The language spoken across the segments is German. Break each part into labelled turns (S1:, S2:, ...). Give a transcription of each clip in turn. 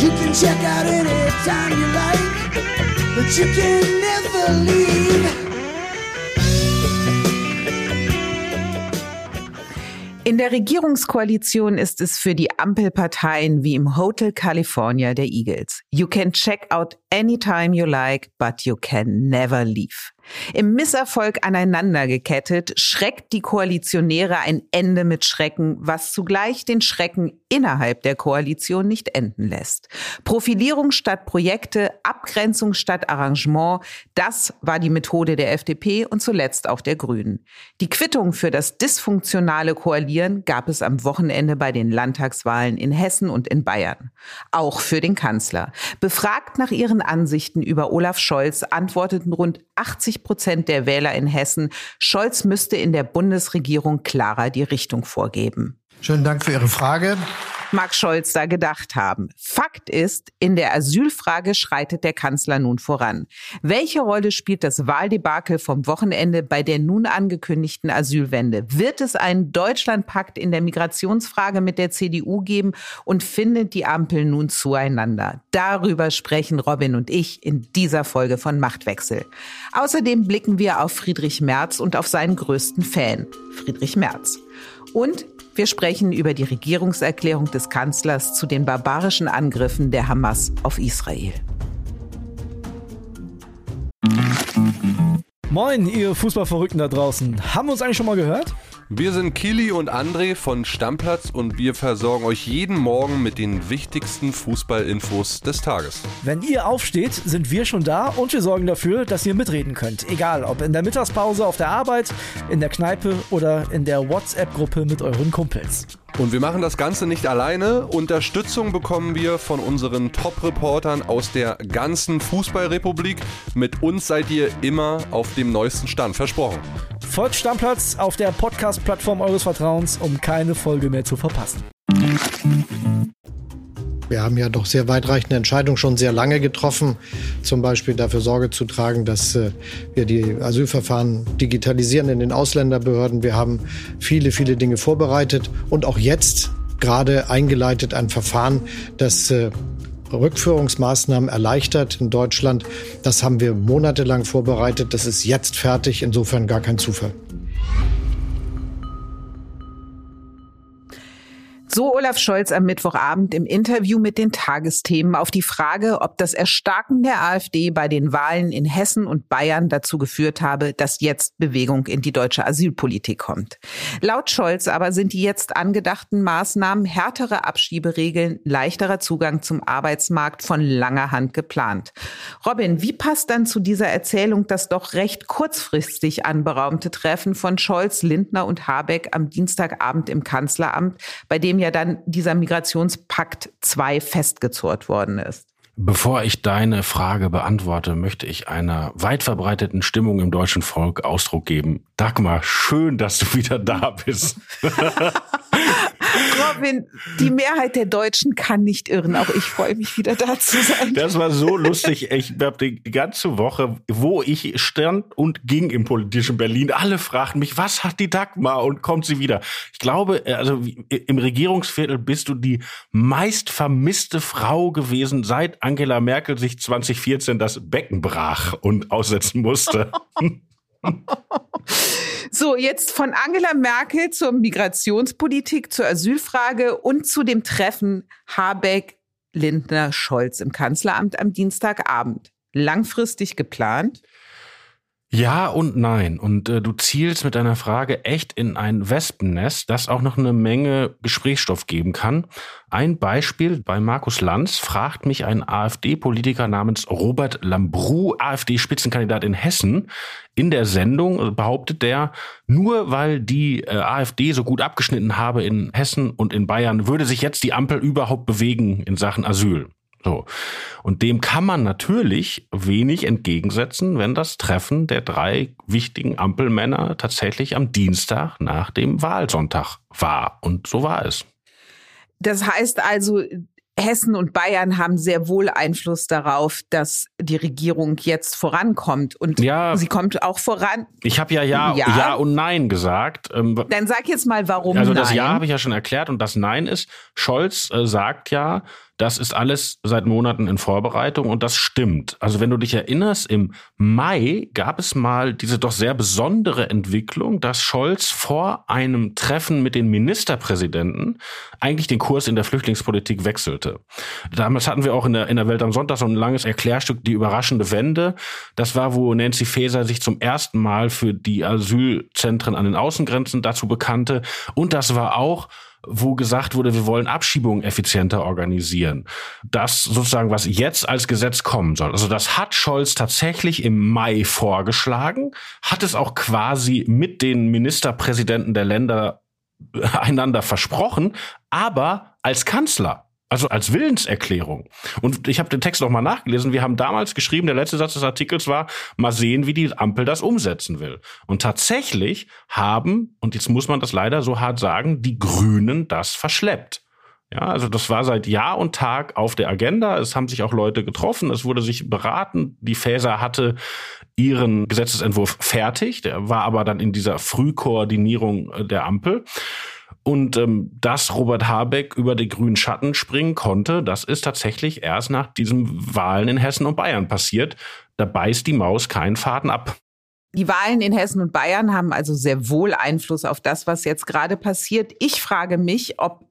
S1: You can check out anytime you like, but you can never leave.
S2: In der Regierungskoalition ist es für die Ampelparteien wie im Hotel California der Eagles. You can check out anytime you like, but you can never leave. Im Misserfolg aneinandergekettet schreckt die Koalitionäre ein Ende mit Schrecken, was zugleich den Schrecken innerhalb der Koalition nicht enden lässt. Profilierung statt Projekte, Abgrenzung statt Arrangement, das war die Methode der FDP und zuletzt auch der Grünen. Die Quittung für das dysfunktionale Koalieren gab es am Wochenende bei den Landtagswahlen in Hessen und in Bayern. Auch für den Kanzler. Befragt nach ihren Ansichten über Olaf Scholz antworteten rund 80 60 Prozent der Wähler in Hessen, Scholz müsste in der Bundesregierung klarer die Richtung vorgeben.
S3: Schönen Dank für Ihre Frage
S2: mag Scholz da gedacht haben. Fakt ist, in der Asylfrage schreitet der Kanzler nun voran. Welche Rolle spielt das Wahldebakel vom Wochenende bei der nun angekündigten Asylwende? Wird es einen Deutschlandpakt in der Migrationsfrage mit der CDU geben und findet die Ampel nun zueinander? Darüber sprechen Robin und ich in dieser Folge von Machtwechsel. Außerdem blicken wir auf Friedrich Merz und auf seinen größten Fan, Friedrich Merz. Und wir sprechen über die Regierungserklärung des Kanzlers zu den barbarischen Angriffen der Hamas auf Israel.
S4: Moin, ihr Fußballverrückten da draußen. Haben wir uns eigentlich schon mal gehört?
S5: Wir sind Kili und André von Stammplatz und wir versorgen euch jeden Morgen mit den wichtigsten Fußballinfos des Tages.
S4: Wenn ihr aufsteht, sind wir schon da und wir sorgen dafür, dass ihr mitreden könnt. Egal, ob in der Mittagspause auf der Arbeit, in der Kneipe oder in der WhatsApp-Gruppe mit euren Kumpels.
S5: Und wir machen das Ganze nicht alleine. Unterstützung bekommen wir von unseren Top-Reportern aus der ganzen Fußballrepublik. Mit uns seid ihr immer auf dem neuesten Stand. Versprochen.
S4: Folgt Stammplatz auf der Podcast-Plattform eures Vertrauens, um keine Folge mehr zu verpassen.
S3: Wir haben ja doch sehr weitreichende Entscheidungen schon sehr lange getroffen. Zum Beispiel dafür Sorge zu tragen, dass äh, wir die Asylverfahren digitalisieren in den Ausländerbehörden. Wir haben viele, viele Dinge vorbereitet und auch jetzt gerade eingeleitet ein Verfahren, das äh, Rückführungsmaßnahmen erleichtert in Deutschland. Das haben wir monatelang vorbereitet. Das ist jetzt fertig. Insofern gar kein Zufall.
S2: So Olaf Scholz am Mittwochabend im Interview mit den Tagesthemen auf die Frage, ob das Erstarken der AfD bei den Wahlen in Hessen und Bayern dazu geführt habe, dass jetzt Bewegung in die deutsche Asylpolitik kommt. Laut Scholz aber sind die jetzt angedachten Maßnahmen härtere Abschieberegeln, leichterer Zugang zum Arbeitsmarkt von langer Hand geplant. Robin, wie passt dann zu dieser Erzählung das doch recht kurzfristig anberaumte Treffen von Scholz, Lindner und Habeck am Dienstagabend im Kanzleramt, bei dem ja dann dieser Migrationspakt 2 festgezurrt worden ist.
S6: Bevor ich deine Frage beantworte, möchte ich einer weit verbreiteten Stimmung im deutschen Volk Ausdruck geben. Dagmar, schön, dass du wieder da bist.
S2: Robin, die Mehrheit der Deutschen kann nicht irren. Auch ich freue mich wieder da zu sein.
S6: Das war so lustig. Ich habe die ganze Woche, wo ich stand und ging im politischen Berlin, alle fragten mich, was hat die Dagmar und kommt sie wieder? Ich glaube, also im Regierungsviertel bist du die meist vermisste Frau gewesen, seit Angela Merkel sich 2014 das Becken brach und aussetzen musste.
S2: So, jetzt von Angela Merkel zur Migrationspolitik, zur Asylfrage und zu dem Treffen Habeck, Lindner, Scholz im Kanzleramt am Dienstagabend. Langfristig geplant?
S6: Ja und nein. Und äh, du zielst mit deiner Frage echt in ein Wespennest, das auch noch eine Menge Gesprächsstoff geben kann. Ein Beispiel bei Markus Lanz fragt mich ein AfD-Politiker namens Robert Lambrou, AfD-Spitzenkandidat in Hessen, in der Sendung behauptet der, nur weil die äh, AfD so gut abgeschnitten habe in Hessen und in Bayern, würde sich jetzt die Ampel überhaupt bewegen in Sachen Asyl. So. Und dem kann man natürlich wenig entgegensetzen, wenn das Treffen der drei wichtigen Ampelmänner tatsächlich am Dienstag nach dem Wahlsonntag war. Und so war es.
S2: Das heißt also, Hessen und Bayern haben sehr wohl Einfluss darauf, dass die Regierung jetzt vorankommt. Und ja, sie kommt auch voran.
S6: Ich habe ja, ja ja, ja und Nein gesagt.
S2: Ähm, Dann sag jetzt mal, warum
S6: Also
S2: Nein.
S6: das Ja habe ich ja schon erklärt und das Nein ist, Scholz äh, sagt ja, das ist alles seit Monaten in Vorbereitung und das stimmt. Also wenn du dich erinnerst, im Mai gab es mal diese doch sehr besondere Entwicklung, dass Scholz vor einem Treffen mit den Ministerpräsidenten eigentlich den Kurs in der Flüchtlingspolitik wechselte. Damals hatten wir auch in der, in der Welt am Sonntag so ein langes Erklärstück, die überraschende Wende. Das war, wo Nancy Faeser sich zum ersten Mal für die Asylzentren an den Außengrenzen dazu bekannte. Und das war auch, wo gesagt wurde, wir wollen Abschiebungen effizienter organisieren. Das sozusagen, was jetzt als Gesetz kommen soll. Also das hat Scholz tatsächlich im Mai vorgeschlagen, hat es auch quasi mit den Ministerpräsidenten der Länder einander versprochen, aber als Kanzler. Also als Willenserklärung. Und ich habe den Text noch mal nachgelesen. Wir haben damals geschrieben, der letzte Satz des Artikels war, mal sehen, wie die Ampel das umsetzen will. Und tatsächlich haben, und jetzt muss man das leider so hart sagen, die Grünen das verschleppt. Ja, also das war seit Jahr und Tag auf der Agenda. Es haben sich auch Leute getroffen. Es wurde sich beraten. Die Faeser hatte ihren Gesetzesentwurf fertig. Der war aber dann in dieser Frühkoordinierung äh, der Ampel. Und ähm, dass Robert Habeck über die grünen Schatten springen konnte, das ist tatsächlich erst nach diesen Wahlen in Hessen und Bayern passiert. Da beißt die Maus keinen Faden ab.
S2: Die Wahlen in Hessen und Bayern haben also sehr wohl Einfluss auf das, was jetzt gerade passiert. Ich frage mich, ob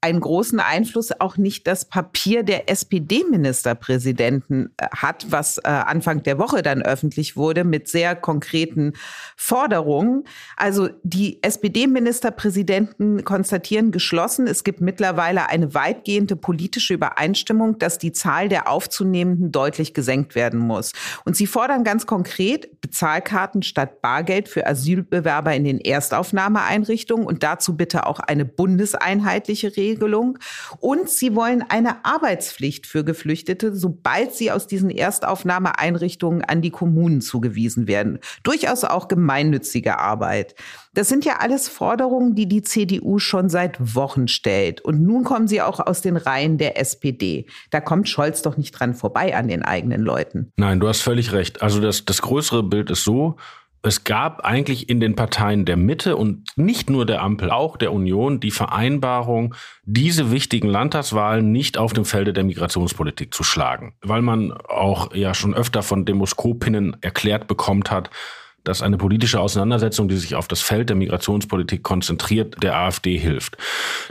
S2: einen großen Einfluss auch nicht das Papier der SPD-Ministerpräsidenten äh, hat, was äh, Anfang der Woche dann öffentlich wurde mit sehr konkreten Forderungen. Also die SPD-Ministerpräsidenten konstatieren geschlossen, es gibt mittlerweile eine weitgehende politische Übereinstimmung, dass die Zahl der Aufzunehmenden deutlich gesenkt werden muss. Und sie fordern ganz konkret Bezahlkarten statt Bargeld für Asylbewerber in den Erstaufnahmeeinrichtungen und dazu bitte auch eine bundeseinheitliche Regelung Regelung. Und sie wollen eine Arbeitspflicht für Geflüchtete, sobald sie aus diesen Erstaufnahmeeinrichtungen an die Kommunen zugewiesen werden. Durchaus auch gemeinnützige Arbeit. Das sind ja alles Forderungen, die die CDU schon seit Wochen stellt. Und nun kommen sie auch aus den Reihen der SPD. Da kommt Scholz doch nicht dran vorbei an den eigenen Leuten.
S6: Nein, du hast völlig recht. Also das, das größere Bild ist so, es gab eigentlich in den Parteien der Mitte und nicht nur der Ampel, auch der Union, die Vereinbarung, diese wichtigen Landtagswahlen nicht auf dem Felde der Migrationspolitik zu schlagen. Weil man auch ja schon öfter von Demoskopinnen erklärt bekommt hat, dass eine politische Auseinandersetzung, die sich auf das Feld der Migrationspolitik konzentriert, der AfD hilft.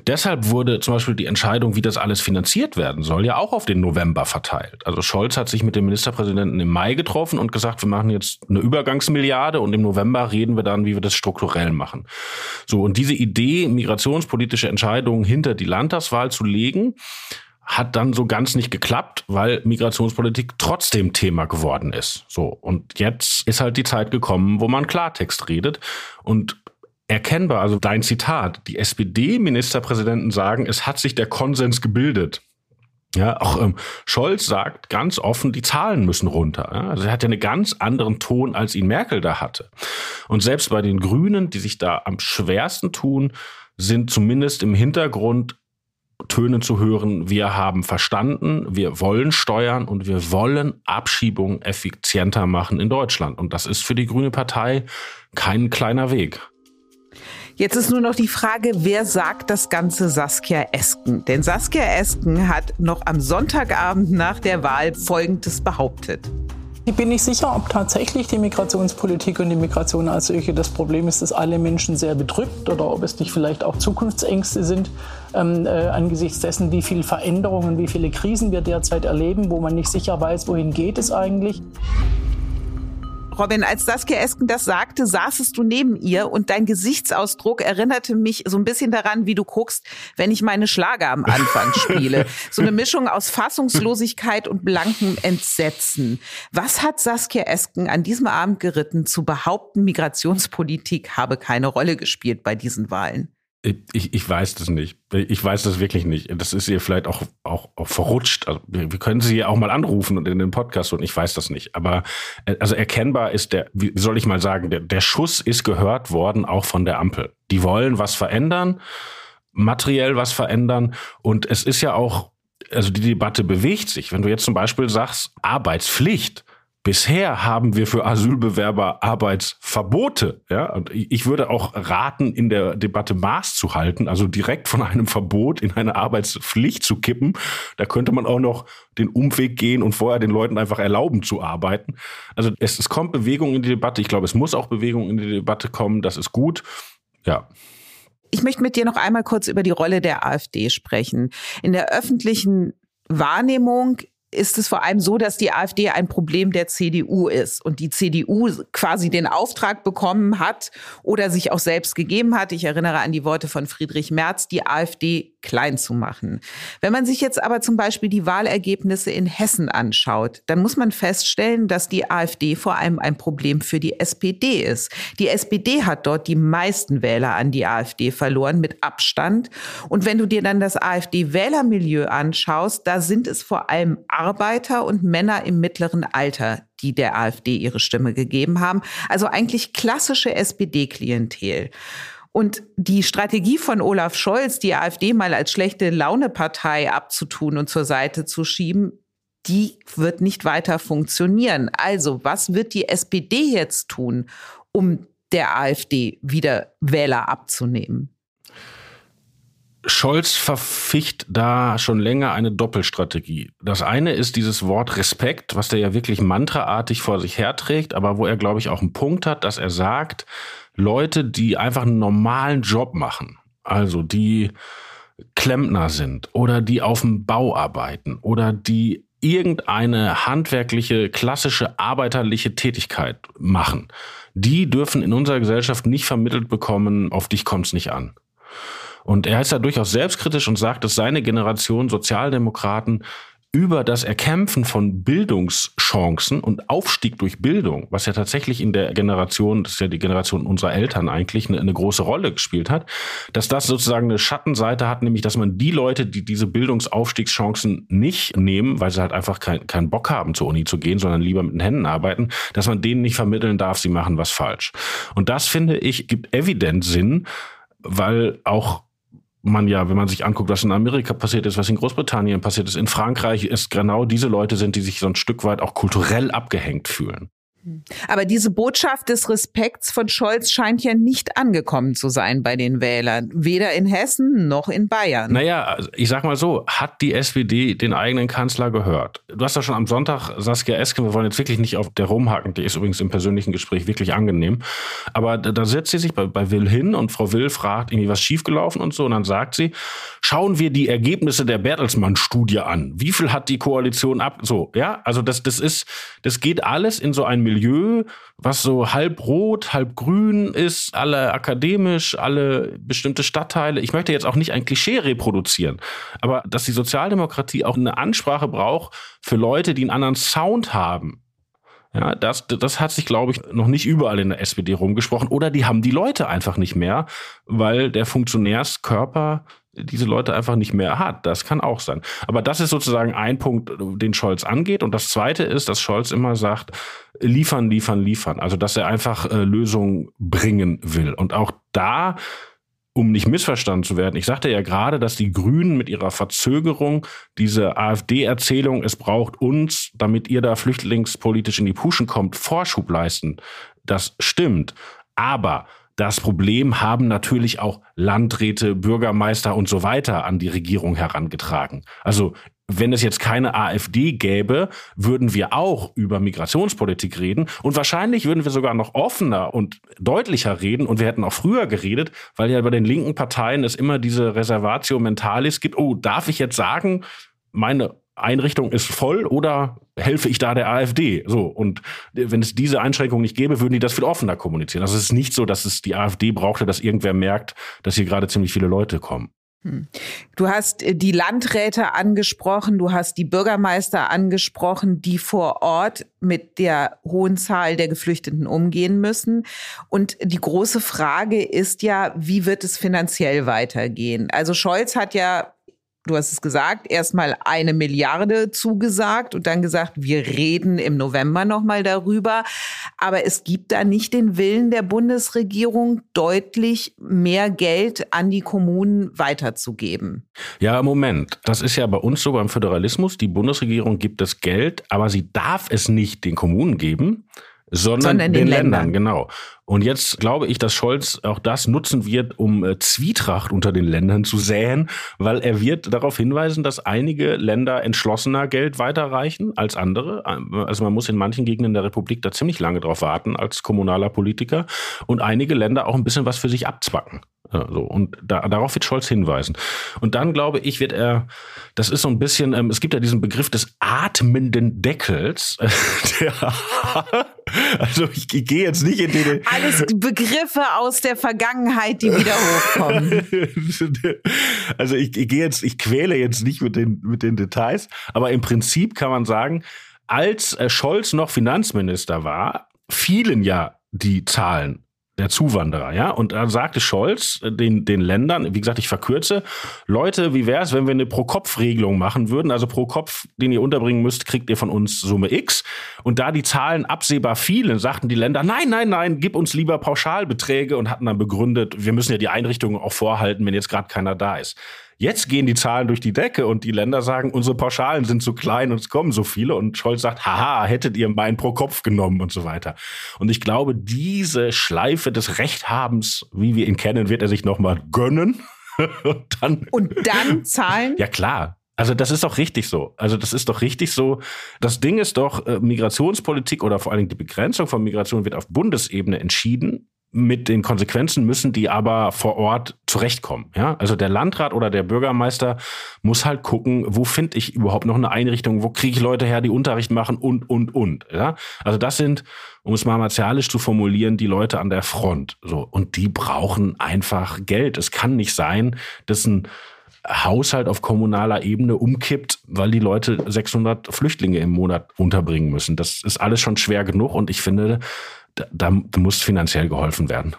S6: Deshalb wurde zum Beispiel die Entscheidung, wie das alles finanziert werden soll, ja auch auf den November verteilt. Also Scholz hat sich mit dem Ministerpräsidenten im Mai getroffen und gesagt, wir machen jetzt eine Übergangsmilliarde und im November reden wir dann, wie wir das strukturell machen. So, und diese Idee, migrationspolitische Entscheidungen hinter die Landtagswahl zu legen, hat dann so ganz nicht geklappt, weil Migrationspolitik trotzdem Thema geworden ist. So. Und jetzt ist halt die Zeit gekommen, wo man Klartext redet und erkennbar, also dein Zitat, die SPD-Ministerpräsidenten sagen, es hat sich der Konsens gebildet. Ja, auch ähm, Scholz sagt ganz offen, die Zahlen müssen runter. Ja? Also er hat ja einen ganz anderen Ton, als ihn Merkel da hatte. Und selbst bei den Grünen, die sich da am schwersten tun, sind zumindest im Hintergrund Töne zu hören, wir haben verstanden, wir wollen steuern und wir wollen Abschiebungen effizienter machen in Deutschland. Und das ist für die Grüne Partei kein kleiner Weg.
S2: Jetzt ist nur noch die Frage, wer sagt das Ganze Saskia Esken? Denn Saskia Esken hat noch am Sonntagabend nach der Wahl Folgendes behauptet.
S7: Ich bin nicht sicher, ob tatsächlich die Migrationspolitik und die Migration als solche das Problem ist, dass alle Menschen sehr bedrückt oder ob es nicht vielleicht auch Zukunftsängste sind ähm, äh, angesichts dessen, wie viele Veränderungen, wie viele Krisen wir derzeit erleben, wo man nicht sicher weiß, wohin geht es eigentlich.
S2: Robin, als Saskia Esken das sagte, saßest du neben ihr und dein Gesichtsausdruck erinnerte mich so ein bisschen daran, wie du guckst, wenn ich meine Schlager am Anfang spiele. So eine Mischung aus Fassungslosigkeit und blankem Entsetzen. Was hat Saskia Esken an diesem Abend geritten, zu behaupten, Migrationspolitik habe keine Rolle gespielt bei diesen Wahlen?
S6: Ich, ich weiß das nicht. Ich weiß das wirklich nicht. Das ist ihr vielleicht auch, auch, auch verrutscht. Also wir, wir können sie ja auch mal anrufen und in den Podcast und ich weiß das nicht. Aber äh, also erkennbar ist der, wie soll ich mal sagen, der, der Schuss ist gehört worden, auch von der Ampel. Die wollen was verändern, materiell was verändern. Und es ist ja auch, also die Debatte bewegt sich. Wenn du jetzt zum Beispiel sagst, Arbeitspflicht, Bisher haben wir für Asylbewerber Arbeitsverbote. Ja, und ich würde auch raten, in der Debatte Maß zu halten, also direkt von einem Verbot in eine Arbeitspflicht zu kippen. Da könnte man auch noch den Umweg gehen und vorher den Leuten einfach erlauben zu arbeiten. Also es, es kommt Bewegung in die Debatte. Ich glaube, es muss auch Bewegung in die Debatte kommen. Das ist gut. Ja.
S2: Ich möchte mit dir noch einmal kurz über die Rolle der AfD sprechen. In der öffentlichen Wahrnehmung ist es vor allem so, dass die AfD ein Problem der CDU ist und die CDU quasi den Auftrag bekommen hat oder sich auch selbst gegeben hat. Ich erinnere an die Worte von Friedrich Merz, die AfD klein zu machen. Wenn man sich jetzt aber zum Beispiel die Wahlergebnisse in Hessen anschaut, dann muss man feststellen, dass die AfD vor allem ein Problem für die SPD ist. Die SPD hat dort die meisten Wähler an die AfD verloren mit Abstand. Und wenn du dir dann das AfD-Wählermilieu anschaust, da sind es vor allem Arbeiter und Männer im mittleren Alter, die der AfD ihre Stimme gegeben haben. Also eigentlich klassische SPD-Klientel. Und die Strategie von Olaf Scholz, die AfD mal als schlechte Launepartei abzutun und zur Seite zu schieben, die wird nicht weiter funktionieren. Also, was wird die SPD jetzt tun, um der AfD wieder Wähler abzunehmen?
S6: Scholz verficht da schon länger eine Doppelstrategie. Das eine ist dieses Wort Respekt, was der ja wirklich mantraartig vor sich herträgt, aber wo er, glaube ich, auch einen Punkt hat, dass er sagt, Leute, die einfach einen normalen Job machen, also die Klempner sind oder die auf dem Bau arbeiten oder die irgendeine handwerkliche, klassische, arbeiterliche Tätigkeit machen, die dürfen in unserer Gesellschaft nicht vermittelt bekommen, auf dich kommt's nicht an. Und er ist da durchaus selbstkritisch und sagt, dass seine Generation Sozialdemokraten über das Erkämpfen von Bildungschancen und Aufstieg durch Bildung, was ja tatsächlich in der Generation, das ist ja die Generation unserer Eltern eigentlich, eine, eine, große Rolle gespielt hat, dass das sozusagen eine Schattenseite hat, nämlich dass man die Leute, die diese Bildungsaufstiegschancen nicht nehmen, weil sie halt einfach keinen kein Bock haben, zur Uni zu gehen, sondern lieber mit den Händen arbeiten, dass man denen nicht vermitteln darf, sie machen was falsch. Und das finde ich, gibt evident Sinn, weil auch man ja, wenn man sich anguckt, was in Amerika passiert ist, was in Großbritannien passiert ist, in Frankreich, ist genau diese Leute sind, die sich so ein Stück weit auch kulturell abgehängt fühlen.
S2: Aber diese Botschaft des Respekts von Scholz scheint ja nicht angekommen zu sein bei den Wählern, weder in Hessen noch in Bayern.
S6: Naja, also ich sag mal so, hat die SPD den eigenen Kanzler gehört? Du hast ja schon am Sonntag Saskia Esken, wir wollen jetzt wirklich nicht auf der rumhaken, die ist übrigens im persönlichen Gespräch wirklich angenehm, aber da, setzt sie sich bei, bei Will hin und Frau Will fragt irgendwie was schiefgelaufen und so und dann sagt sie, schauen wir die Ergebnisse der Bertelsmann-Studie an. Wie viel hat die Koalition ab? So, ja, also das, das ist, das geht alles in so ein Milieu Milieu, was so halb rot, halb grün ist, alle akademisch, alle bestimmte Stadtteile. Ich möchte jetzt auch nicht ein Klischee reproduzieren, aber dass die Sozialdemokratie auch eine Ansprache braucht für Leute, die einen anderen Sound haben. Ja, das, das hat sich, glaube ich, noch nicht überall in der SPD rumgesprochen. Oder die haben die Leute einfach nicht mehr, weil der Funktionärskörper diese Leute einfach nicht mehr hat. Das kann auch sein. Aber das ist sozusagen ein Punkt, den Scholz angeht. Und das zweite ist, dass Scholz immer sagt, liefern, liefern, liefern. Also, dass er einfach äh, Lösungen bringen will. Und auch da, um nicht missverstanden zu werden, ich sagte ja gerade, dass die Grünen mit ihrer Verzögerung diese AfD-Erzählung, es braucht uns, damit ihr da flüchtlingspolitisch in die Puschen kommt, Vorschub leisten. Das stimmt. Aber das Problem haben natürlich auch Landräte, Bürgermeister und so weiter an die Regierung herangetragen. Also wenn es jetzt keine AfD gäbe, würden wir auch über Migrationspolitik reden und wahrscheinlich würden wir sogar noch offener und deutlicher reden und wir hätten auch früher geredet, weil ja bei den linken Parteien es immer diese Reservatio Mentalis gibt. Oh, darf ich jetzt sagen, meine Einrichtung ist voll oder helfe ich da der AfD? So. Und wenn es diese Einschränkung nicht gäbe, würden die das viel offener kommunizieren. Also es ist nicht so, dass es die AfD brauchte, dass irgendwer merkt, dass hier gerade ziemlich viele Leute kommen.
S2: Hm. Du hast äh, die Landräte angesprochen, du hast die Bürgermeister angesprochen, die vor Ort mit der hohen Zahl der Geflüchteten umgehen müssen. Und die große Frage ist ja, wie wird es finanziell weitergehen? Also Scholz hat ja du hast es gesagt, erstmal eine Milliarde zugesagt und dann gesagt, wir reden im November nochmal darüber. Aber es gibt da nicht den Willen der Bundesregierung, deutlich mehr Geld an die Kommunen weiterzugeben.
S6: Ja, Moment. Das ist ja bei uns so beim Föderalismus. Die Bundesregierung gibt das Geld, aber sie darf es nicht den Kommunen geben, sondern, sondern den, den Ländern. Ländern. Genau. Und jetzt glaube ich, dass Scholz auch das nutzen wird, um äh, Zwietracht unter den Ländern zu säen, weil er wird darauf hinweisen, dass einige Länder entschlossener Geld weiterreichen als andere. Also man muss in manchen Gegenden der Republik da ziemlich lange drauf warten als kommunaler Politiker und einige Länder auch ein bisschen was für sich abzwacken. So. Und da, darauf wird Scholz hinweisen. Und dann glaube ich, wird er, das ist so ein bisschen, ähm, es gibt ja diesen Begriff des atmenden Deckels. der, also ich, ich gehe jetzt nicht in den.
S2: Alles Begriffe aus der Vergangenheit, die wieder hochkommen.
S6: also ich, ich gehe jetzt, ich quäle jetzt nicht mit den, mit den Details, aber im Prinzip kann man sagen, als äh, Scholz noch Finanzminister war, fielen ja die Zahlen der Zuwanderer, ja. Und da sagte Scholz äh, den, den Ländern, wie gesagt, ich verkürze, Leute, wie wäre es, wenn wir eine Pro-Kopf-Regelung machen würden? Also pro Kopf, den ihr unterbringen müsst, kriegt ihr von uns Summe X. Und da die Zahlen absehbar fielen, sagten die Länder, nein, nein, nein, gib uns lieber Pauschalbeträge und hatten dann begründet, wir müssen ja die Einrichtungen auch vorhalten, wenn jetzt gerade keiner da ist. Jetzt gehen die Zahlen durch die Decke und die Länder sagen, unsere Pauschalen sind zu klein und es kommen so viele. Und Scholz sagt, haha, hättet ihr mein pro Kopf genommen und so weiter. Und ich glaube, diese Schleife des Rechthabens, wie wir ihn kennen, wird er sich nochmal gönnen.
S2: und dann, und dann zahlen?
S6: Ja, klar. Also das ist doch richtig so. Also das ist doch richtig so. Das Ding ist doch, äh, Migrationspolitik oder vor allen Dingen die Begrenzung von Migration wird auf Bundesebene entschieden mit den Konsequenzen müssen die aber vor Ort zurechtkommen. Ja? Also der Landrat oder der Bürgermeister muss halt gucken, wo finde ich überhaupt noch eine Einrichtung, wo kriege ich Leute her, die Unterricht machen und, und, und. Ja? Also das sind, um es mal martialisch zu formulieren, die Leute an der Front. So. Und die brauchen einfach Geld. Es kann nicht sein, dass ein Haushalt auf kommunaler Ebene umkippt, weil die Leute 600 Flüchtlinge im Monat unterbringen müssen. Das ist alles schon schwer genug und ich finde, da, da muss finanziell geholfen werden.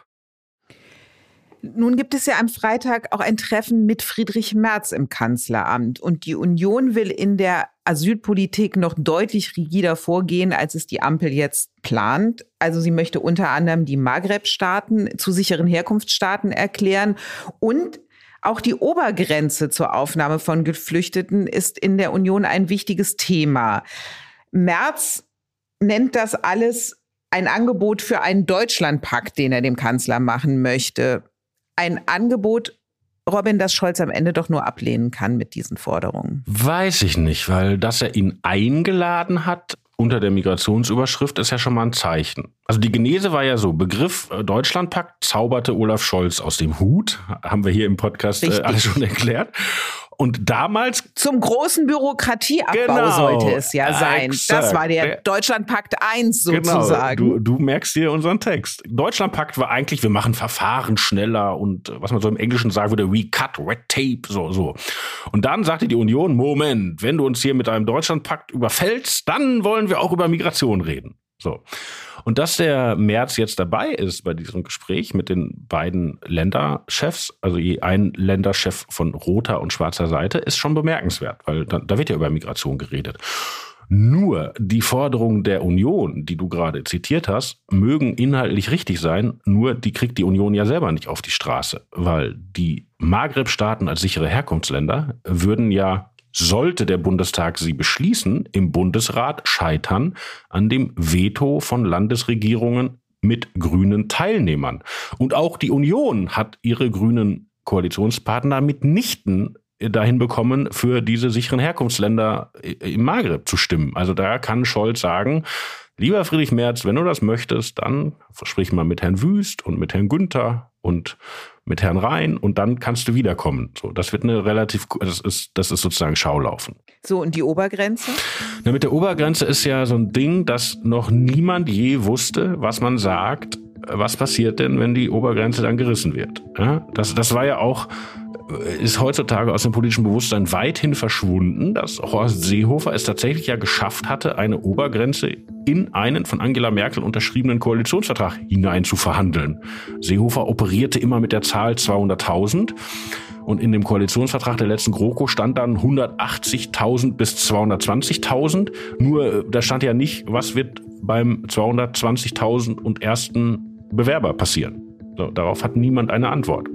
S2: Nun gibt es ja am Freitag auch ein Treffen mit Friedrich Merz im Kanzleramt. Und die Union will in der Asylpolitik noch deutlich rigider vorgehen, als es die Ampel jetzt plant. Also sie möchte unter anderem die Maghreb-Staaten zu sicheren Herkunftsstaaten erklären. Und auch die Obergrenze zur Aufnahme von Geflüchteten ist in der Union ein wichtiges Thema. Merz nennt das alles ein Angebot für einen Deutschlandpakt, den er dem Kanzler machen möchte. Ein Angebot, Robin, das Scholz am Ende doch nur ablehnen kann mit diesen Forderungen.
S6: Weiß ich nicht, weil dass er ihn eingeladen hat unter der Migrationsüberschrift ist ja schon mal ein Zeichen. Also die Genese war ja so, Begriff äh, Deutschlandpakt zauberte Olaf Scholz aus dem Hut, haben wir hier im Podcast äh, alles schon erklärt. Und damals.
S2: Zum großen Bürokratieabbau genau, sollte es ja sein. Exakt. Das war der Deutschlandpakt 1 sozusagen.
S6: Genau, du, du merkst dir unseren Text. Deutschlandpakt war eigentlich, wir machen Verfahren schneller und was man so im Englischen sagen würde, we cut red tape, so, so. Und dann sagte die Union, Moment, wenn du uns hier mit einem Deutschlandpakt überfällst, dann wollen wir auch über Migration reden. So. Und dass der März jetzt dabei ist bei diesem Gespräch mit den beiden Länderchefs, also je ein Länderchef von roter und schwarzer Seite, ist schon bemerkenswert, weil da, da wird ja über Migration geredet. Nur die Forderungen der Union, die du gerade zitiert hast, mögen inhaltlich richtig sein, nur die kriegt die Union ja selber nicht auf die Straße, weil die Maghreb-Staaten als sichere Herkunftsländer würden ja sollte der Bundestag sie beschließen, im Bundesrat scheitern an dem Veto von Landesregierungen mit grünen Teilnehmern. Und auch die Union hat ihre grünen Koalitionspartner mitnichten dahin bekommen, für diese sicheren Herkunftsländer im Maghreb zu stimmen. Also da kann Scholz sagen, lieber Friedrich Merz, wenn du das möchtest, dann sprich mal mit Herrn Wüst und mit Herrn Günther und mit Herrn Rhein und dann kannst du wiederkommen. So, das wird eine relativ, das ist, das ist sozusagen Schaulaufen.
S2: So, und die Obergrenze?
S6: Na, mit der Obergrenze ist ja so ein Ding, dass noch niemand je wusste, was man sagt, was passiert denn, wenn die Obergrenze dann gerissen wird. Ja, das, das war ja auch ist heutzutage aus dem politischen Bewusstsein weithin verschwunden, dass Horst Seehofer es tatsächlich ja geschafft hatte, eine Obergrenze in einen von Angela Merkel unterschriebenen Koalitionsvertrag hinein zu verhandeln. Seehofer operierte immer mit der Zahl 200.000 und in dem Koalitionsvertrag der letzten GroKo stand dann 180.000 bis 220.000. Nur äh, da stand ja nicht, was wird beim 220.000 und ersten Bewerber passieren. So, darauf hat niemand eine Antwort.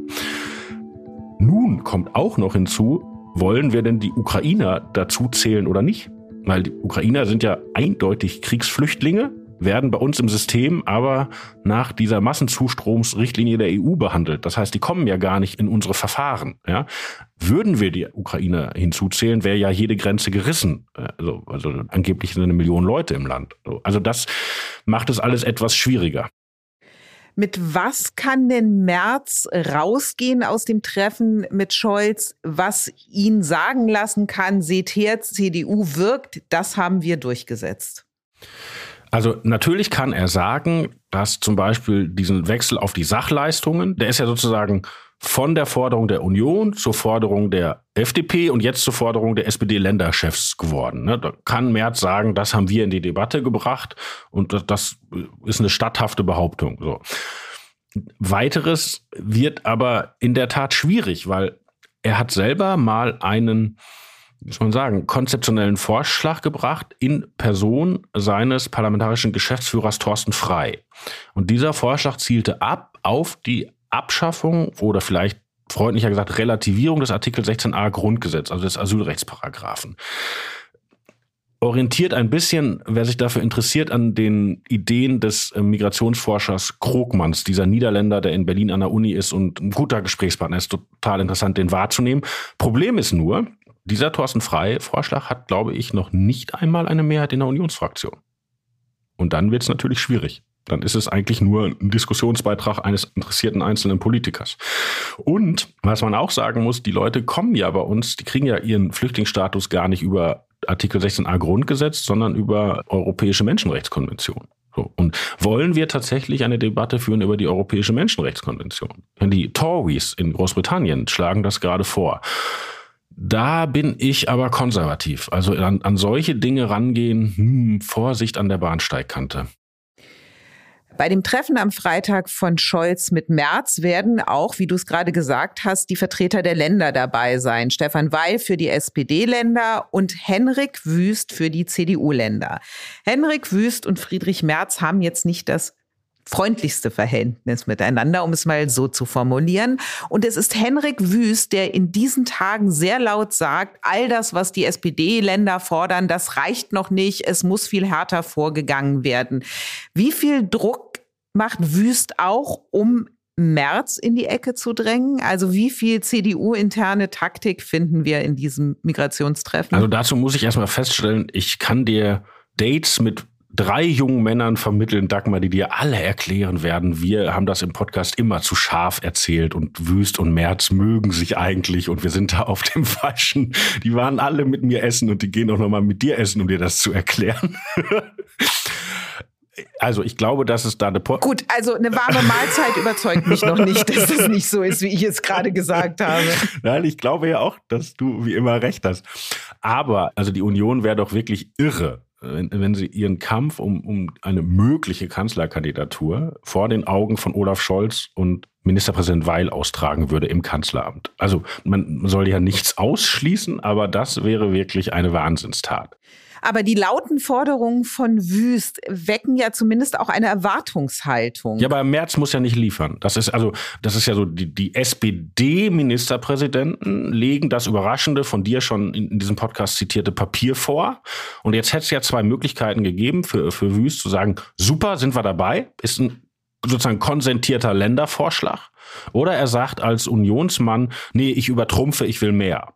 S6: Nun kommt auch noch hinzu, wollen wir denn die Ukrainer dazu zählen oder nicht? Weil die Ukrainer sind ja eindeutig Kriegsflüchtlinge, werden bei uns im System aber nach dieser Massenzustromsrichtlinie der EU behandelt. Das heißt, die kommen ja gar nicht in unsere Verfahren. Ja? Würden wir die Ukrainer hinzuzählen, wäre ja jede Grenze gerissen. Also, also angeblich sind eine Million Leute im Land. Also das macht es alles etwas schwieriger.
S2: Mit was kann denn Merz rausgehen aus dem Treffen mit Scholz, was ihn sagen lassen kann, seht her, CDU wirkt, das haben wir durchgesetzt?
S6: Also natürlich kann er sagen, dass zum Beispiel diesen Wechsel auf die Sachleistungen, der ist ja sozusagen von der Forderung der Union zur Forderung der FDP und jetzt zur Forderung der SPD-Länderchefs geworden. Ne? Da kann Merz sagen, das haben wir in die Debatte gebracht und das ist eine statthafte Behauptung. So. Weiteres wird aber in der Tat schwierig, weil er hat selber mal einen, muss man sagen, konzeptionellen Vorschlag gebracht in Person seines parlamentarischen Geschäftsführers Thorsten Frei. Und dieser Vorschlag zielte ab auf die Abschaffung oder vielleicht freundlicher gesagt Relativierung des Artikel 16a Grundgesetz, also des Asylrechtsparagraphen. Orientiert ein bisschen, wer sich dafür interessiert, an den Ideen des äh, Migrationsforschers Krogmanns, dieser Niederländer, der in Berlin an der Uni ist und ein guter Gesprächspartner ist, total interessant, den wahrzunehmen. Problem ist nur, dieser Thorsten Frei Vorschlag hat, glaube ich, noch nicht einmal eine Mehrheit in der Unionsfraktion. Und dann wird es natürlich schwierig dann ist es eigentlich nur ein Diskussionsbeitrag eines interessierten einzelnen Politikers. Und was man auch sagen muss, die Leute kommen ja bei uns, die kriegen ja ihren Flüchtlingsstatus gar nicht über Artikel 16a Grundgesetz, sondern über Europäische Menschenrechtskonvention. So. Und wollen wir tatsächlich eine Debatte führen über die Europäische Menschenrechtskonvention? Die Tories in Großbritannien schlagen das gerade vor. Da bin ich aber konservativ. Also an, an solche Dinge rangehen, hm, Vorsicht an der Bahnsteigkante.
S2: Bei dem Treffen am Freitag von Scholz mit Merz werden auch, wie du es gerade gesagt hast, die Vertreter der Länder dabei sein. Stefan Weil für die SPD-Länder und Henrik Wüst für die CDU-Länder. Henrik Wüst und Friedrich Merz haben jetzt nicht das freundlichste Verhältnis miteinander, um es mal so zu formulieren. Und es ist Henrik Wüst, der in diesen Tagen sehr laut sagt, all das, was die SPD-Länder fordern, das reicht noch nicht, es muss viel härter vorgegangen werden. Wie viel Druck macht Wüst auch, um März in die Ecke zu drängen? Also wie viel CDU-interne Taktik finden wir in diesem Migrationstreffen?
S6: Also dazu muss ich erstmal feststellen, ich kann dir Dates mit drei jungen Männern vermitteln, Dagmar, die dir alle erklären werden, wir haben das im Podcast immer zu scharf erzählt und Wüst und März mögen sich eigentlich und wir sind da auf dem Falschen. Die waren alle mit mir essen und die gehen auch nochmal mit dir essen, um dir das zu erklären. Also ich glaube, dass es da eine
S2: po Gut, also eine warme Mahlzeit überzeugt mich noch nicht, dass das nicht so ist, wie ich es gerade gesagt habe.
S6: Nein, ich glaube ja auch, dass du wie immer recht hast. Aber also die Union wäre doch wirklich irre, wenn, wenn sie ihren Kampf um, um eine mögliche Kanzlerkandidatur vor den Augen von Olaf Scholz und Ministerpräsident Weil austragen würde im Kanzleramt. Also man soll ja nichts ausschließen, aber das wäre wirklich eine Wahnsinnstat.
S2: Aber die lauten Forderungen von Wüst wecken ja zumindest auch eine Erwartungshaltung.
S6: Ja, aber Merz muss ja nicht liefern. Das ist also, das ist ja so, die, die SPD-Ministerpräsidenten legen das Überraschende von dir schon in, in diesem Podcast zitierte Papier vor. Und jetzt hätte es ja zwei Möglichkeiten gegeben für, für Wüst zu sagen, super, sind wir dabei, ist ein sozusagen konsentierter Ländervorschlag. Oder er sagt als Unionsmann, nee, ich übertrumpfe, ich will mehr.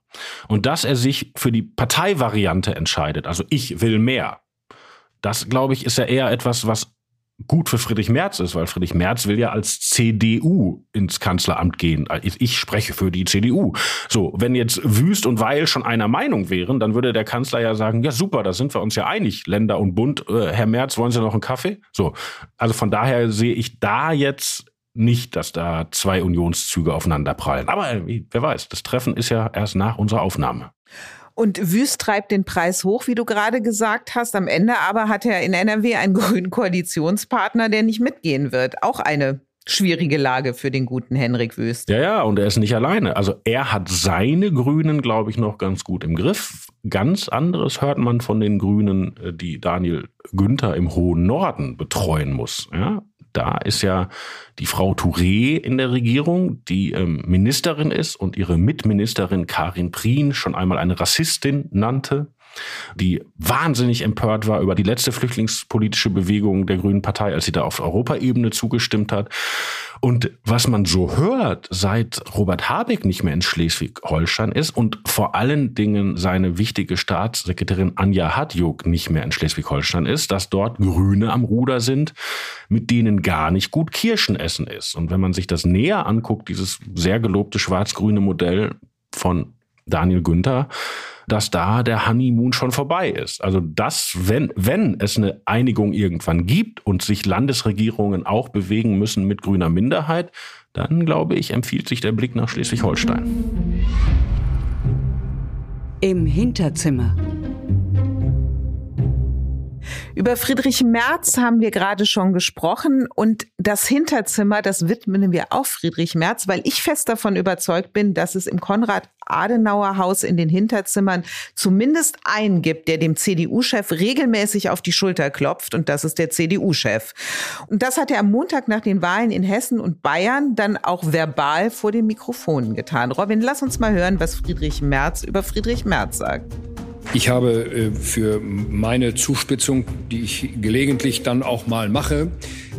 S6: Und dass er sich für die Parteivariante entscheidet, also ich will mehr, das glaube ich ist ja eher etwas, was gut für Friedrich Merz ist, weil Friedrich Merz will ja als CDU ins Kanzleramt gehen. Ich spreche für die CDU. So, wenn jetzt Wüst und Weil schon einer Meinung wären, dann würde der Kanzler ja sagen, ja super, da sind wir uns ja einig, Länder und Bund. Äh, Herr Merz, wollen Sie noch einen Kaffee? So, also von daher sehe ich da jetzt nicht, dass da zwei Unionszüge aufeinander prallen. Aber äh, wer weiß, das Treffen ist ja erst nach unserer Aufnahme.
S2: Und Wüst treibt den Preis hoch, wie du gerade gesagt hast. Am Ende aber hat er in NRW einen grünen Koalitionspartner, der nicht mitgehen wird. Auch eine schwierige Lage für den guten Henrik Wüst.
S6: Ja, ja, und er ist nicht alleine. Also er hat seine Grünen, glaube ich, noch ganz gut im Griff. Ganz anderes hört man von den Grünen, äh, die Daniel Günther im hohen Norden betreuen muss. Ja? Da ist ja die Frau Touré in der Regierung, die ähm, Ministerin ist und ihre Mitministerin Karin Prien schon einmal eine Rassistin nannte die wahnsinnig empört war über die letzte flüchtlingspolitische Bewegung der Grünen Partei, als sie da auf Europaebene zugestimmt hat. Und was man so hört, seit Robert Habeck nicht mehr in Schleswig-Holstein ist und vor allen Dingen seine wichtige Staatssekretärin Anja Hadjuk nicht mehr in Schleswig-Holstein ist, dass dort Grüne am Ruder sind, mit denen gar nicht gut Kirschen essen ist. Und wenn man sich das näher anguckt, dieses sehr gelobte schwarz-grüne Modell von Daniel Günther, dass da der Honeymoon schon vorbei ist. Also das, wenn, wenn es eine Einigung irgendwann gibt und sich Landesregierungen auch bewegen müssen mit grüner Minderheit, dann glaube ich, empfiehlt sich der Blick nach Schleswig-Holstein.
S8: Im Hinterzimmer.
S2: Über Friedrich Merz haben wir gerade schon gesprochen und das Hinterzimmer, das widmen wir auch Friedrich Merz, weil ich fest davon überzeugt bin, dass es im Konrad-Adenauer-Haus in den Hinterzimmern zumindest einen gibt, der dem CDU-Chef regelmäßig auf die Schulter klopft und das ist der CDU-Chef. Und das hat er am Montag nach den Wahlen in Hessen und Bayern dann auch verbal vor den Mikrofonen getan. Robin, lass uns mal hören, was Friedrich Merz über Friedrich Merz sagt.
S9: Ich habe äh, für meine Zuspitzung, die ich gelegentlich dann auch mal mache,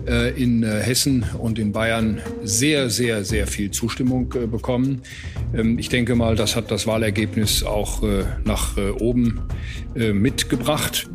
S9: äh, in äh, Hessen und in Bayern sehr, sehr, sehr viel Zustimmung bekommen. Ähm, ich denke mal, das hat das Wahlergebnis auch nach oben mitgebracht.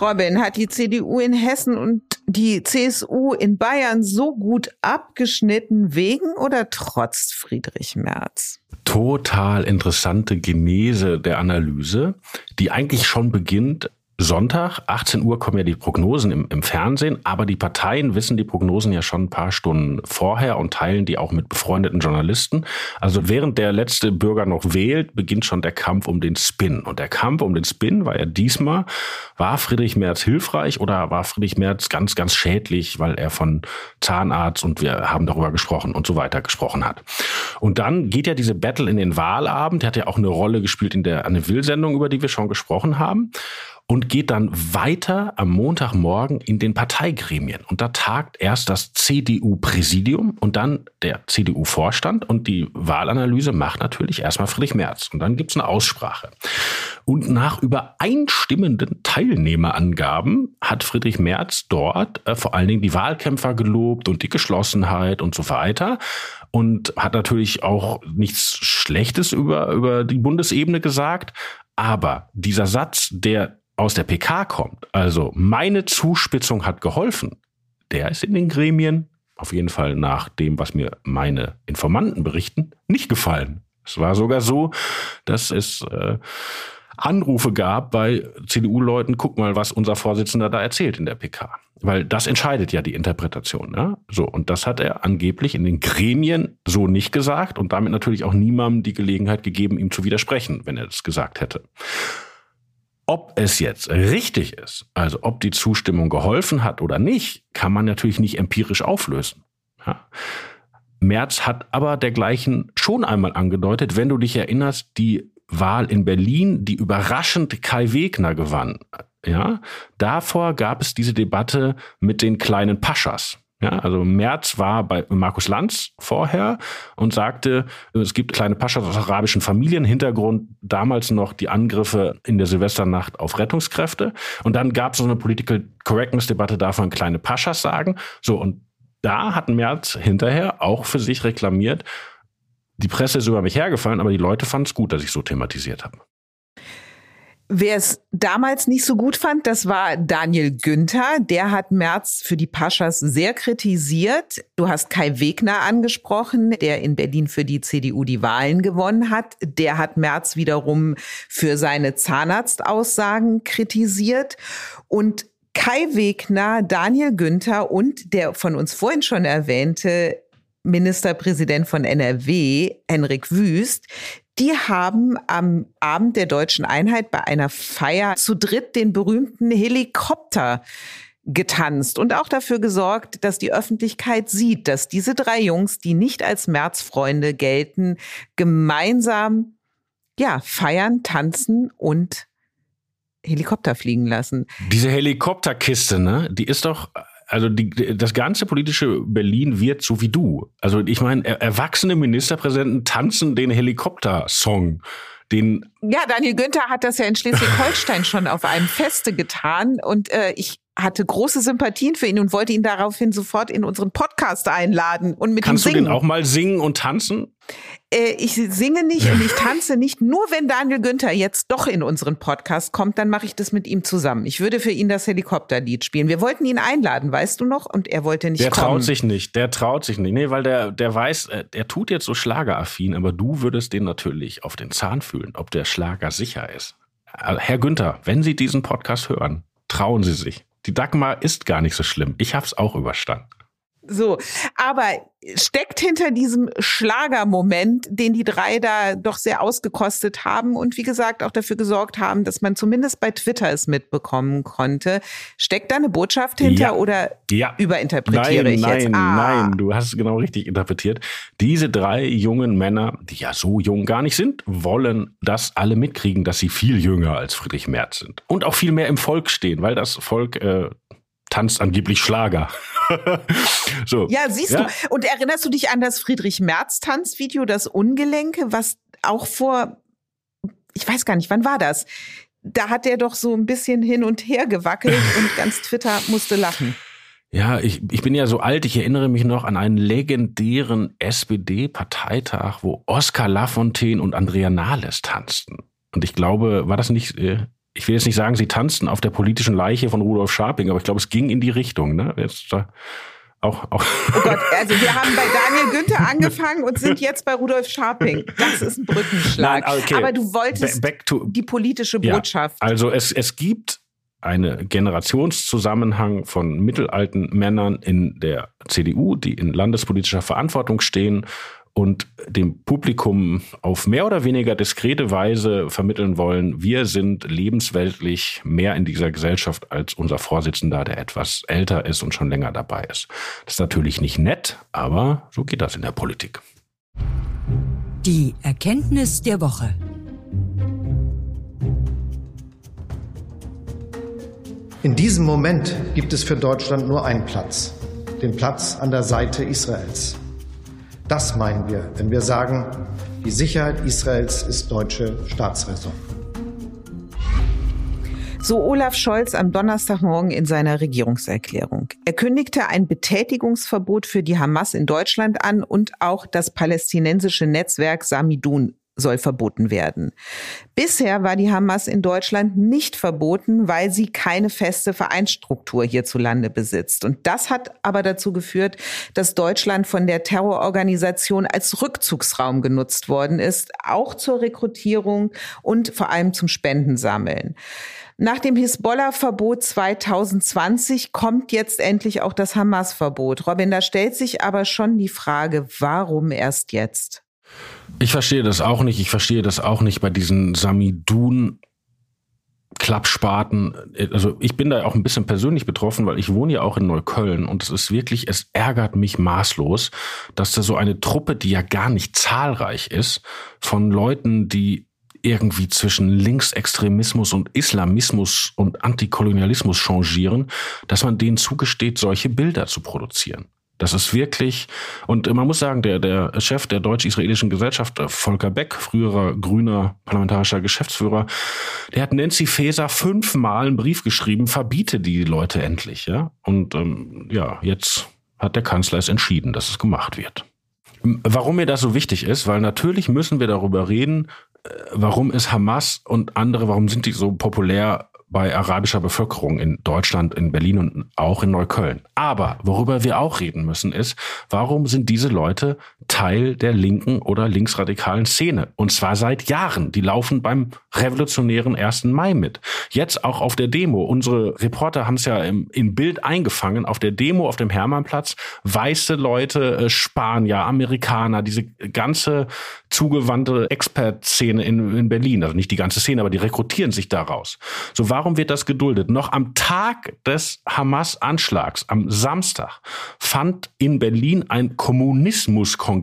S2: Robin, hat die CDU in Hessen und die CSU in Bayern so gut abgeschnitten wegen oder trotz Friedrich Merz?
S6: Total interessante Genese der Analyse, die eigentlich schon beginnt Sonntag, 18 Uhr kommen ja die Prognosen im, im, Fernsehen, aber die Parteien wissen die Prognosen ja schon ein paar Stunden vorher und teilen die auch mit befreundeten Journalisten. Also während der letzte Bürger noch wählt, beginnt schon der Kampf um den Spin. Und der Kampf um den Spin war ja diesmal, war Friedrich Merz hilfreich oder war Friedrich Merz ganz, ganz schädlich, weil er von Zahnarzt und wir haben darüber gesprochen und so weiter gesprochen hat. Und dann geht ja diese Battle in den Wahlabend, der hat ja auch eine Rolle gespielt in der Anne Will-Sendung, über die wir schon gesprochen haben und geht dann weiter am Montagmorgen in den Parteigremien. Und da tagt erst das CDU-Präsidium und dann der CDU-Vorstand und die Wahlanalyse macht natürlich erstmal Friedrich Merz. Und dann gibt's eine Aussprache. Und nach übereinstimmenden Teilnehmerangaben hat Friedrich Merz dort äh, vor allen Dingen die Wahlkämpfer gelobt und die Geschlossenheit und so weiter und hat natürlich auch nichts Schlechtes über, über die Bundesebene gesagt. Aber dieser Satz, der aus der PK kommt, also meine Zuspitzung hat geholfen, der ist in den Gremien, auf jeden Fall nach dem, was mir meine Informanten berichten, nicht gefallen. Es war sogar so, dass es äh, Anrufe gab bei CDU-Leuten, guck mal, was unser Vorsitzender da erzählt in der PK. Weil das entscheidet ja die Interpretation. Ja? So, und das hat er angeblich in den Gremien so nicht gesagt und damit natürlich auch niemandem die Gelegenheit gegeben, ihm zu widersprechen, wenn er das gesagt hätte. Ob es jetzt richtig ist, also ob die Zustimmung geholfen hat oder nicht, kann man natürlich nicht empirisch auflösen. Ja. Merz hat aber dergleichen schon einmal angedeutet, wenn du dich erinnerst, die Wahl in Berlin, die überraschend Kai Wegner gewann. Ja, davor gab es diese Debatte mit den kleinen Paschas. Ja, also Merz war bei Markus Lanz vorher und sagte, es gibt kleine Paschas aus arabischen Familien, Hintergrund damals noch die Angriffe in der Silvesternacht auf Rettungskräfte. Und dann gab es so eine Political Correctness-Debatte davon, kleine Paschas sagen. So, und da hat Merz hinterher auch für sich reklamiert, die Presse ist über mich hergefallen, aber die Leute fanden es gut, dass ich so thematisiert habe.
S2: Wer es damals nicht so gut fand, das war Daniel Günther. Der hat Merz für die Paschas sehr kritisiert. Du hast Kai Wegner angesprochen, der in Berlin für die CDU die Wahlen gewonnen hat. Der hat Merz wiederum für seine Zahnarztaussagen kritisiert. Und Kai Wegner, Daniel Günther und der von uns vorhin schon erwähnte Ministerpräsident von NRW, Henrik Wüst, die haben am Abend der deutschen Einheit bei einer Feier zu dritt den berühmten Helikopter getanzt und auch dafür gesorgt, dass die Öffentlichkeit sieht, dass diese drei Jungs, die nicht als Märzfreunde gelten, gemeinsam ja, feiern, tanzen und Helikopter fliegen lassen.
S6: Diese Helikopterkiste, ne, die ist doch also die, das ganze politische Berlin wird so wie du. Also ich meine, erwachsene Ministerpräsidenten tanzen den Helikopter-Song. Den
S2: ja, Daniel Günther hat das ja in Schleswig-Holstein schon auf einem Feste getan und äh, ich hatte große Sympathien für ihn und wollte ihn daraufhin sofort in unseren Podcast einladen und mit
S6: Kannst
S2: ihm singen.
S6: du den auch mal singen und tanzen?
S2: Äh, ich singe nicht und ich tanze nicht. Nur wenn Daniel Günther jetzt doch in unseren Podcast kommt, dann mache ich das mit ihm zusammen. Ich würde für ihn das Helikopterlied spielen. Wir wollten ihn einladen, weißt du noch? Und er wollte nicht
S6: der
S2: kommen.
S6: Der traut sich nicht. Der traut sich nicht. Nee, weil der, der weiß, äh, er tut jetzt so schlageraffin, aber du würdest den natürlich auf den Zahn fühlen, ob der Schlager sicher ist. Äh, Herr Günther, wenn Sie diesen Podcast hören, trauen Sie sich. Die Dagmar ist gar nicht so schlimm. Ich hab's auch überstanden.
S2: So, aber steckt hinter diesem Schlagermoment, den die drei da doch sehr ausgekostet haben und wie gesagt auch dafür gesorgt haben, dass man zumindest bei Twitter es mitbekommen konnte, steckt da eine Botschaft hinter
S6: ja.
S2: oder
S6: ja.
S2: überinterpretiere
S6: nein,
S2: ich
S6: nein,
S2: jetzt?
S6: Ah. Nein, du hast es genau richtig interpretiert. Diese drei jungen Männer, die ja so jung gar nicht sind, wollen, dass alle mitkriegen, dass sie viel jünger als Friedrich Merz sind und auch viel mehr im Volk stehen, weil das Volk äh, tanzt angeblich Schlager. so.
S2: Ja, siehst ja. du. Und erinnerst du dich an das Friedrich Merz Tanzvideo, das Ungelenke, was auch vor, ich weiß gar nicht, wann war das? Da hat er doch so ein bisschen hin und her gewackelt und ganz Twitter musste lachen.
S6: Ja, ich, ich bin ja so alt, ich erinnere mich noch an einen legendären SPD-Parteitag, wo Oskar Lafontaine und Andrea Nahles tanzten. Und ich glaube, war das nicht äh, ich will jetzt nicht sagen, sie tanzten auf der politischen Leiche von Rudolf Scharping, aber ich glaube, es ging in die Richtung. Ne? Jetzt, äh, auch, auch.
S2: Oh Gott, also wir haben bei Daniel Günther angefangen und sind jetzt bei Rudolf Scharping. Das ist ein Brückenschlag. Nein, okay. Aber du wolltest back to, die politische Botschaft.
S6: Ja, also es, es gibt einen Generationszusammenhang von mittelalten Männern in der CDU, die in landespolitischer Verantwortung stehen und dem Publikum auf mehr oder weniger diskrete Weise vermitteln wollen, wir sind lebensweltlich mehr in dieser Gesellschaft als unser Vorsitzender, der etwas älter ist und schon länger dabei ist. Das ist natürlich nicht nett, aber so geht das in der Politik.
S8: Die Erkenntnis der Woche.
S3: In diesem Moment gibt es für Deutschland nur einen Platz, den Platz an der Seite Israels. Das meinen wir, wenn wir sagen, die Sicherheit Israels ist deutsche Staatsräson.
S2: So Olaf Scholz am Donnerstagmorgen in seiner Regierungserklärung. Er kündigte ein Betätigungsverbot für die Hamas in Deutschland an und auch das palästinensische Netzwerk Samidun soll verboten werden. Bisher war die Hamas in Deutschland nicht verboten, weil sie keine feste Vereinsstruktur hierzulande besitzt. Und das hat aber dazu geführt, dass Deutschland von der Terrororganisation als Rückzugsraum genutzt worden ist, auch zur Rekrutierung und vor allem zum Spendensammeln. Nach dem Hisbollah-Verbot 2020 kommt jetzt endlich auch das Hamas-Verbot. Robin, da stellt sich aber schon die Frage, warum erst jetzt?
S6: Ich verstehe das auch nicht. Ich verstehe das auch nicht bei diesen Samidun Klappspaten. Also ich bin da auch ein bisschen persönlich betroffen, weil ich wohne ja auch in Neukölln und es ist wirklich, es ärgert mich maßlos, dass da so eine Truppe, die ja gar nicht zahlreich ist, von Leuten, die irgendwie zwischen Linksextremismus und Islamismus und Antikolonialismus changieren, dass man denen zugesteht, solche Bilder zu produzieren. Das ist wirklich, und man muss sagen, der, der Chef der deutsch-israelischen Gesellschaft, äh, Volker Beck, früherer grüner parlamentarischer Geschäftsführer, der hat Nancy Faeser fünfmal einen Brief geschrieben, verbiete die Leute endlich, ja. Und ähm, ja, jetzt hat der Kanzler es entschieden, dass es gemacht wird. Warum mir das so wichtig ist, weil natürlich müssen wir darüber reden, warum ist Hamas und andere, warum sind die so populär bei arabischer Bevölkerung in Deutschland, in Berlin und auch in Neukölln. Aber worüber wir auch reden müssen, ist, warum sind diese Leute Teil der linken oder linksradikalen Szene? Und zwar seit Jahren. Die laufen beim revolutionären 1. Mai mit. Jetzt auch auf der Demo. Unsere Reporter haben es ja im, im Bild eingefangen. Auf der Demo auf dem Hermannplatz. Weiße Leute, äh, Spanier, Amerikaner, diese ganze zugewandte Expert-Szene in, in Berlin. Also nicht die ganze Szene, aber die rekrutieren sich daraus. So, warum wird das geduldet? Noch am Tag des Hamas-Anschlags, am Samstag, fand in Berlin ein Kommunismuskongress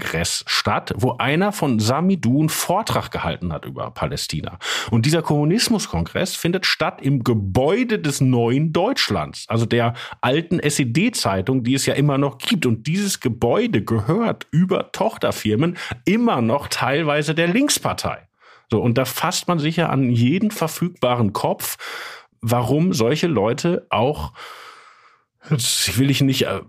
S6: statt, wo einer von Samidou einen Vortrag gehalten hat über Palästina. Und dieser Kommunismuskongress findet statt im Gebäude des neuen Deutschlands, also der alten SED-Zeitung, die es ja immer noch gibt. Und dieses Gebäude gehört über Tochterfirmen immer noch teilweise der Linkspartei. So, und da fasst man sich ja an jeden verfügbaren Kopf, warum solche Leute auch, ich will ich nicht, äh,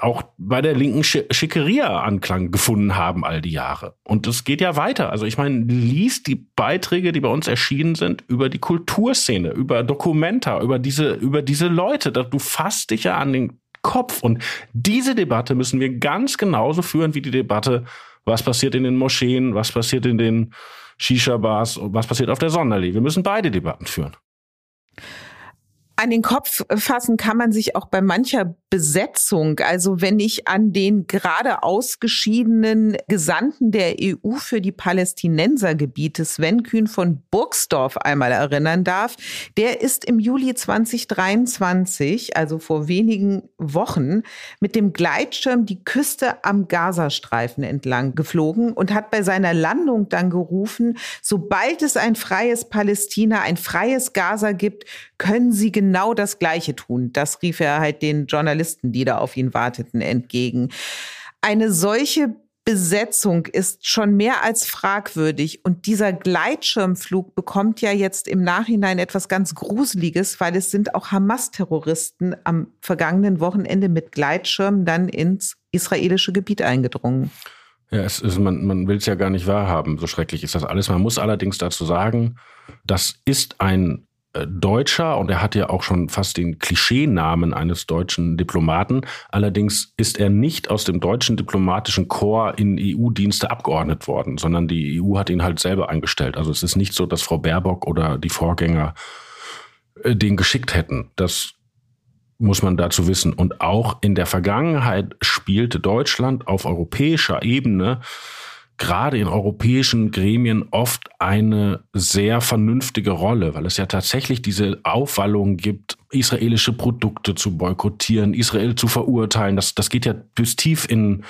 S6: auch bei der linken Schickeria Anklang gefunden haben all die Jahre. Und das geht ja weiter. Also ich meine, liest die Beiträge, die bei uns erschienen sind, über die Kulturszene, über Dokumenta, über diese, über diese Leute. Du fasst dich ja an den Kopf. Und diese Debatte müssen wir ganz genauso führen wie die Debatte, was passiert in den Moscheen, was passiert in den Shisha-Bars, was passiert auf der Sonderlee. Wir müssen beide Debatten führen.
S2: An den Kopf fassen kann man sich auch bei mancher Besetzung. Also wenn ich an den gerade ausgeschiedenen Gesandten der EU für die Palästinensergebiete, Sven Kühn von Burgsdorf, einmal erinnern darf, der ist im Juli 2023, also vor wenigen Wochen, mit dem Gleitschirm die Küste am Gazastreifen entlang geflogen und hat bei seiner Landung dann gerufen, sobald es ein freies Palästina, ein freies Gaza gibt, können sie genau das Gleiche tun. Das rief er halt den Journalisten Journalisten, die da auf ihn warteten, entgegen. Eine solche Besetzung ist schon mehr als fragwürdig. Und dieser Gleitschirmflug bekommt ja jetzt im Nachhinein etwas ganz Gruseliges, weil es sind auch Hamas-Terroristen am vergangenen Wochenende mit Gleitschirmen dann ins israelische Gebiet eingedrungen.
S6: Ja, es ist, man, man will es ja gar nicht wahrhaben, so schrecklich ist das alles. Man muss allerdings dazu sagen, das ist ein Deutscher und er hat ja auch schon fast den Klischeenamen eines deutschen Diplomaten. Allerdings ist er nicht aus dem deutschen diplomatischen Korps in EU-Dienste abgeordnet worden, sondern die EU hat ihn halt selber eingestellt. Also es ist nicht so, dass Frau Baerbock oder die Vorgänger äh, den geschickt hätten. Das muss man dazu wissen. Und auch in der Vergangenheit spielte Deutschland auf europäischer Ebene gerade in europäischen Gremien oft eine sehr vernünftige Rolle, weil es ja tatsächlich diese Aufwallung gibt, israelische Produkte zu boykottieren, Israel zu verurteilen. Das, das geht ja bis tief in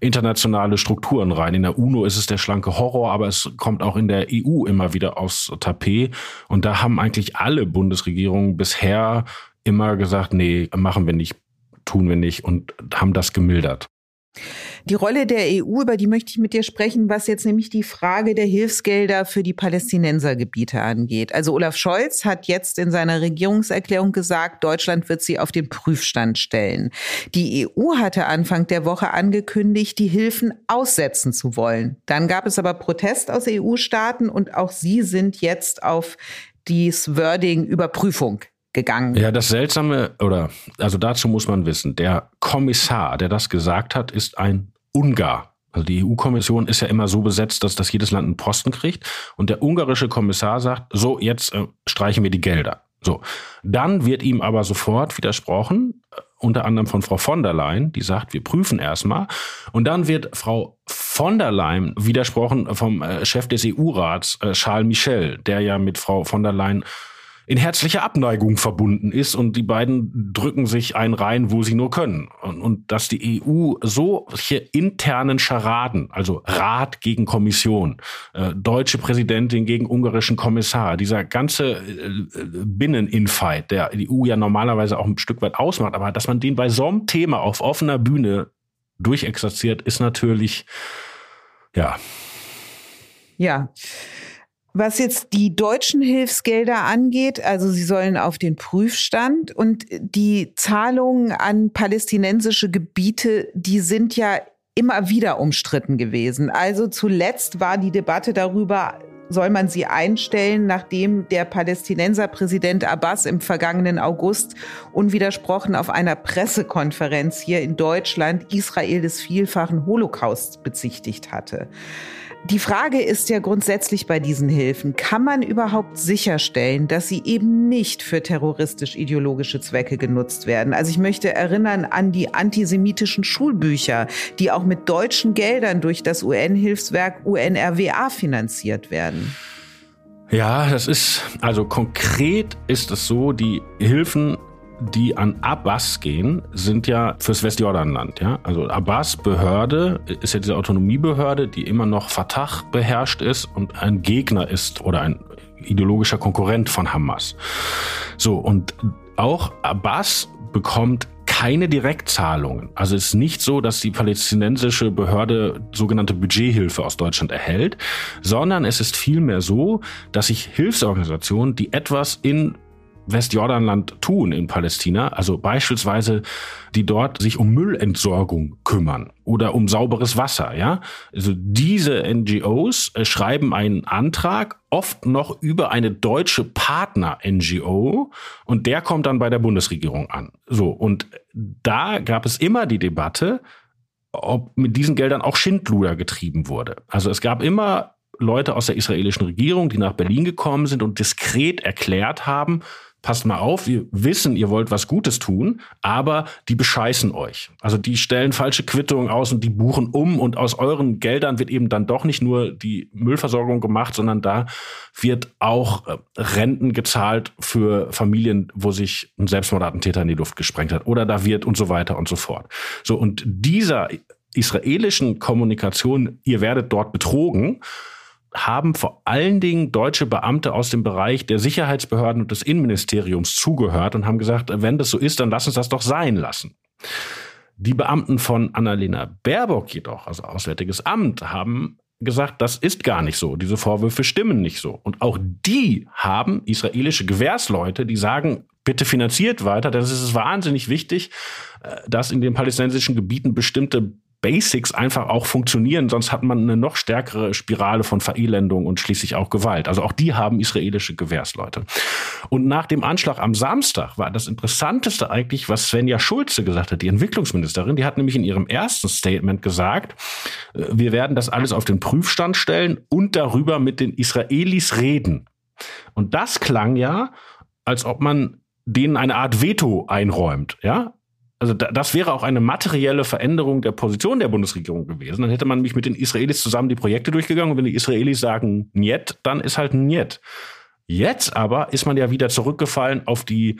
S6: internationale Strukturen rein. In der UNO ist es der schlanke Horror, aber es kommt auch in der EU immer wieder aufs Tapet. Und da haben eigentlich alle Bundesregierungen bisher immer gesagt, nee, machen wir nicht, tun wir nicht und haben das gemildert.
S2: Die Rolle der EU, über die möchte ich mit dir sprechen, was jetzt nämlich die Frage der Hilfsgelder für die Palästinensergebiete angeht. Also Olaf Scholz hat jetzt in seiner Regierungserklärung gesagt, Deutschland wird sie auf den Prüfstand stellen. Die EU hatte Anfang der Woche angekündigt, die Hilfen aussetzen zu wollen. Dann gab es aber Protest aus EU-Staaten und auch sie sind jetzt auf dies Wording Überprüfung gegangen.
S6: Ja, das Seltsame, oder also dazu muss man wissen, der Kommissar, der das gesagt hat, ist ein Ungar. Also die EU-Kommission ist ja immer so besetzt, dass das jedes Land einen Posten kriegt. Und der ungarische Kommissar sagt, so, jetzt äh, streichen wir die Gelder. So. Dann wird ihm aber sofort widersprochen, äh, unter anderem von Frau von der Leyen, die sagt, wir prüfen erstmal. Und dann wird Frau von der Leyen widersprochen vom äh, Chef des EU-Rats, äh, Charles Michel, der ja mit Frau von der Leyen in herzlicher Abneigung verbunden ist und die beiden drücken sich ein rein, wo sie nur können. Und, und dass die EU solche internen Scharaden, also Rat gegen Kommission, äh, deutsche Präsidentin gegen ungarischen Kommissar, dieser ganze äh, Binneninfight, der die EU ja normalerweise auch ein Stück weit ausmacht, aber dass man den bei so einem Thema auf offener Bühne durchexerziert, ist natürlich, ja.
S2: Ja. Was jetzt die deutschen Hilfsgelder angeht, also sie sollen auf den Prüfstand und die Zahlungen an palästinensische Gebiete, die sind ja immer wieder umstritten gewesen. Also zuletzt war die Debatte darüber, soll man sie einstellen, nachdem der Palästinenserpräsident Abbas im vergangenen August unwidersprochen auf einer Pressekonferenz hier in Deutschland Israel des vielfachen Holocausts bezichtigt hatte. Die Frage ist ja grundsätzlich bei diesen Hilfen, kann man überhaupt sicherstellen, dass sie eben nicht für terroristisch-ideologische Zwecke genutzt werden? Also ich möchte erinnern an die antisemitischen Schulbücher, die auch mit deutschen Geldern durch das UN-Hilfswerk UNRWA finanziert werden.
S6: Ja, das ist, also konkret ist es so, die Hilfen die an Abbas gehen, sind ja fürs Westjordanland. Ja? Also Abbas Behörde ist ja diese Autonomiebehörde, die immer noch Fatah beherrscht ist und ein Gegner ist oder ein ideologischer Konkurrent von Hamas. So, und auch Abbas bekommt keine Direktzahlungen. Also es ist nicht so, dass die palästinensische Behörde sogenannte Budgethilfe aus Deutschland erhält, sondern es ist vielmehr so, dass sich Hilfsorganisationen, die etwas in Westjordanland tun in Palästina, also beispielsweise die dort sich um Müllentsorgung kümmern oder um sauberes Wasser, ja? Also diese NGOs äh, schreiben einen Antrag oft noch über eine deutsche Partner NGO und der kommt dann bei der Bundesregierung an. So und da gab es immer die Debatte, ob mit diesen Geldern auch Schindluder getrieben wurde. Also es gab immer Leute aus der israelischen Regierung, die nach Berlin gekommen sind und diskret erklärt haben, passt mal auf, wir wissen, ihr wollt was Gutes tun, aber die bescheißen euch. Also die stellen falsche Quittungen aus und die buchen um und aus euren Geldern wird eben dann doch nicht nur die Müllversorgung gemacht, sondern da wird auch äh, Renten gezahlt für Familien, wo sich ein Selbstmordattentäter in die Luft gesprengt hat oder da wird und so weiter und so fort. So und dieser israelischen Kommunikation, ihr werdet dort betrogen, haben vor allen Dingen deutsche Beamte aus dem Bereich der Sicherheitsbehörden und des Innenministeriums zugehört und haben gesagt, wenn das so ist, dann lass uns das doch sein lassen. Die Beamten von Annalena Baerbock jedoch, also Auswärtiges Amt, haben gesagt, das ist gar nicht so. Diese Vorwürfe stimmen nicht so. Und auch die haben israelische Gewährsleute, die sagen, bitte finanziert weiter, es ist wahnsinnig wichtig, äh, dass in den palästinensischen Gebieten bestimmte Basics einfach auch funktionieren, sonst hat man eine noch stärkere Spirale von Verelendung und schließlich auch Gewalt. Also auch die haben israelische Gewehrsleute. Und nach dem Anschlag am Samstag war das Interessanteste eigentlich, was Svenja Schulze gesagt hat, die Entwicklungsministerin, die hat nämlich in ihrem ersten Statement gesagt, äh, wir werden das alles auf den Prüfstand stellen und darüber mit den Israelis reden. Und das klang ja, als ob man denen eine Art Veto einräumt, ja? Also das wäre auch eine materielle Veränderung der Position der Bundesregierung gewesen. Dann hätte man mich mit den Israelis zusammen die Projekte durchgegangen und wenn die Israelis sagen Niet, dann ist halt Niet. Jetzt aber ist man ja wieder zurückgefallen auf die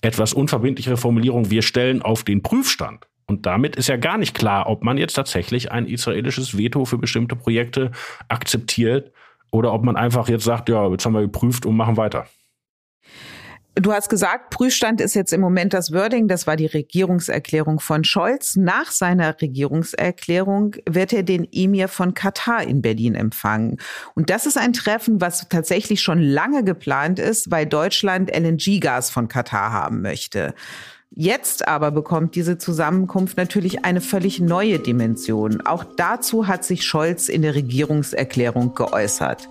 S6: etwas unverbindlichere Formulierung, wir stellen auf den Prüfstand. Und damit ist ja gar nicht klar, ob man jetzt tatsächlich ein israelisches Veto für bestimmte Projekte akzeptiert oder ob man einfach jetzt sagt, ja, jetzt haben wir geprüft und machen weiter.
S2: Du hast gesagt, Prüfstand ist jetzt im Moment das Wording. Das war die Regierungserklärung von Scholz. Nach seiner Regierungserklärung wird er den Emir von Katar in Berlin empfangen. Und das ist ein Treffen, was tatsächlich schon lange geplant ist, weil Deutschland LNG-Gas von Katar haben möchte. Jetzt aber bekommt diese Zusammenkunft natürlich eine völlig neue Dimension. Auch dazu hat sich Scholz in der Regierungserklärung geäußert.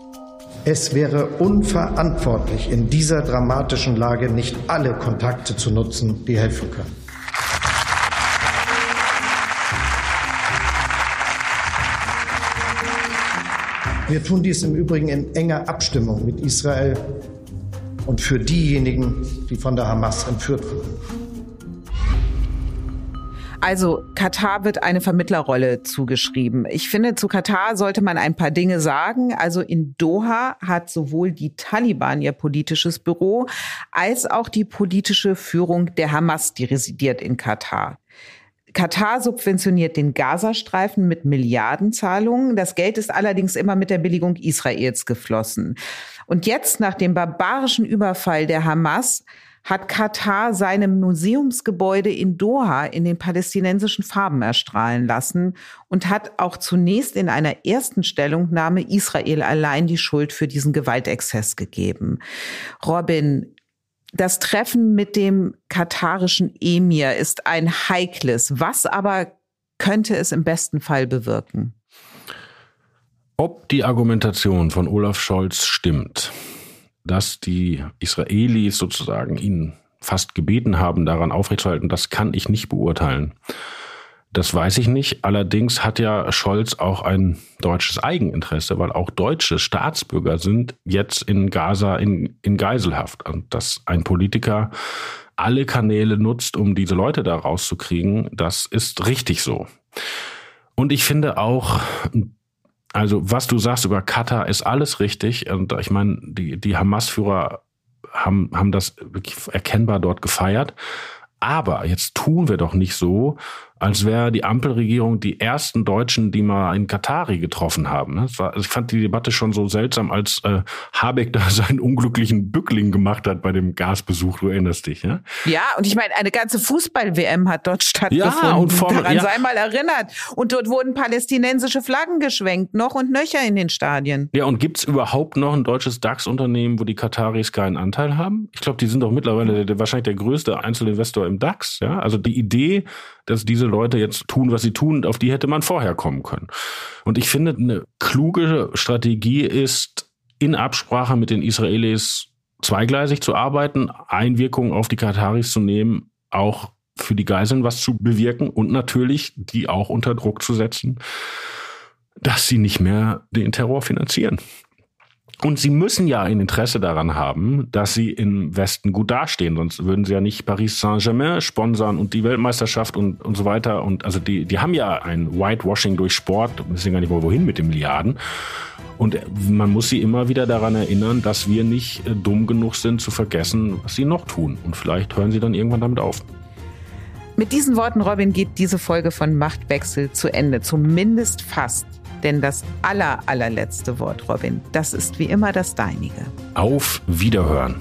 S3: Es wäre unverantwortlich, in dieser dramatischen Lage nicht alle Kontakte zu nutzen, die helfen können. Wir tun dies im Übrigen in enger Abstimmung mit Israel und für diejenigen, die von der Hamas entführt wurden.
S2: Also Katar wird eine Vermittlerrolle zugeschrieben. Ich finde, zu Katar sollte man ein paar Dinge sagen. Also in Doha hat sowohl die Taliban ihr politisches Büro als auch die politische Führung der Hamas, die residiert in Katar. Katar subventioniert den Gazastreifen mit Milliardenzahlungen. Das Geld ist allerdings immer mit der Billigung Israels geflossen. Und jetzt, nach dem barbarischen Überfall der Hamas, hat Katar seine Museumsgebäude in Doha in den palästinensischen Farben erstrahlen lassen und hat auch zunächst in einer ersten Stellungnahme Israel allein die Schuld für diesen Gewaltexzess gegeben. Robin, das Treffen mit dem katarischen Emir ist ein heikles. Was aber könnte es im besten Fall bewirken?
S6: Ob die Argumentation von Olaf Scholz stimmt, dass die Israelis sozusagen ihn fast gebeten haben, daran aufrechtzuerhalten, das kann ich nicht beurteilen. Das weiß ich nicht. Allerdings hat ja Scholz auch ein deutsches Eigeninteresse, weil auch deutsche Staatsbürger sind jetzt in Gaza in, in Geiselhaft. Und dass ein Politiker alle Kanäle nutzt, um diese Leute da rauszukriegen, das ist richtig so. Und ich finde auch, also was du sagst über Katar ist alles richtig. Und ich meine, die, die Hamas-Führer haben, haben das erkennbar dort gefeiert. Aber jetzt tun wir doch nicht so, als wäre die Ampelregierung die ersten Deutschen, die mal in Katari getroffen haben. Ne? War, ich fand die Debatte schon so seltsam, als äh, Habeck da seinen unglücklichen Bückling gemacht hat bei dem Gasbesuch. Du erinnerst dich, ja?
S2: Ja, und ich meine, eine ganze Fußball-WM hat dort stattgefunden.
S6: Ja, und Formel,
S2: Daran
S6: ja.
S2: sei mal erinnert. Und dort wurden palästinensische Flaggen geschwenkt, noch und nöcher in den Stadien.
S6: Ja, und gibt's überhaupt noch ein deutsches DAX-Unternehmen, wo die Kataris keinen Anteil haben? Ich glaube, die sind doch mittlerweile der, wahrscheinlich der größte Einzelinvestor im DAX. Ja, also die Idee, dass diese Leute jetzt tun, was sie tun, auf die hätte man vorher kommen können. Und ich finde, eine kluge Strategie ist, in Absprache mit den Israelis zweigleisig zu arbeiten, Einwirkungen auf die Kataris zu nehmen, auch für die Geiseln was zu bewirken und natürlich die auch unter Druck zu setzen, dass sie nicht mehr den Terror finanzieren. Und sie müssen ja ein Interesse daran haben, dass sie im Westen gut dastehen, sonst würden sie ja nicht Paris Saint-Germain sponsern und die Weltmeisterschaft und, und so weiter. Und also die, die haben ja ein Whitewashing durch Sport, wissen gar nicht mal wohin mit den Milliarden. Und man muss sie immer wieder daran erinnern, dass wir nicht äh, dumm genug sind zu vergessen, was sie noch tun. Und vielleicht hören sie dann irgendwann damit auf.
S2: Mit diesen Worten, Robin, geht diese Folge von Machtwechsel zu Ende. Zumindest fast. Denn das aller, allerletzte Wort, Robin, das ist wie immer das deinige.
S6: Auf Wiederhören.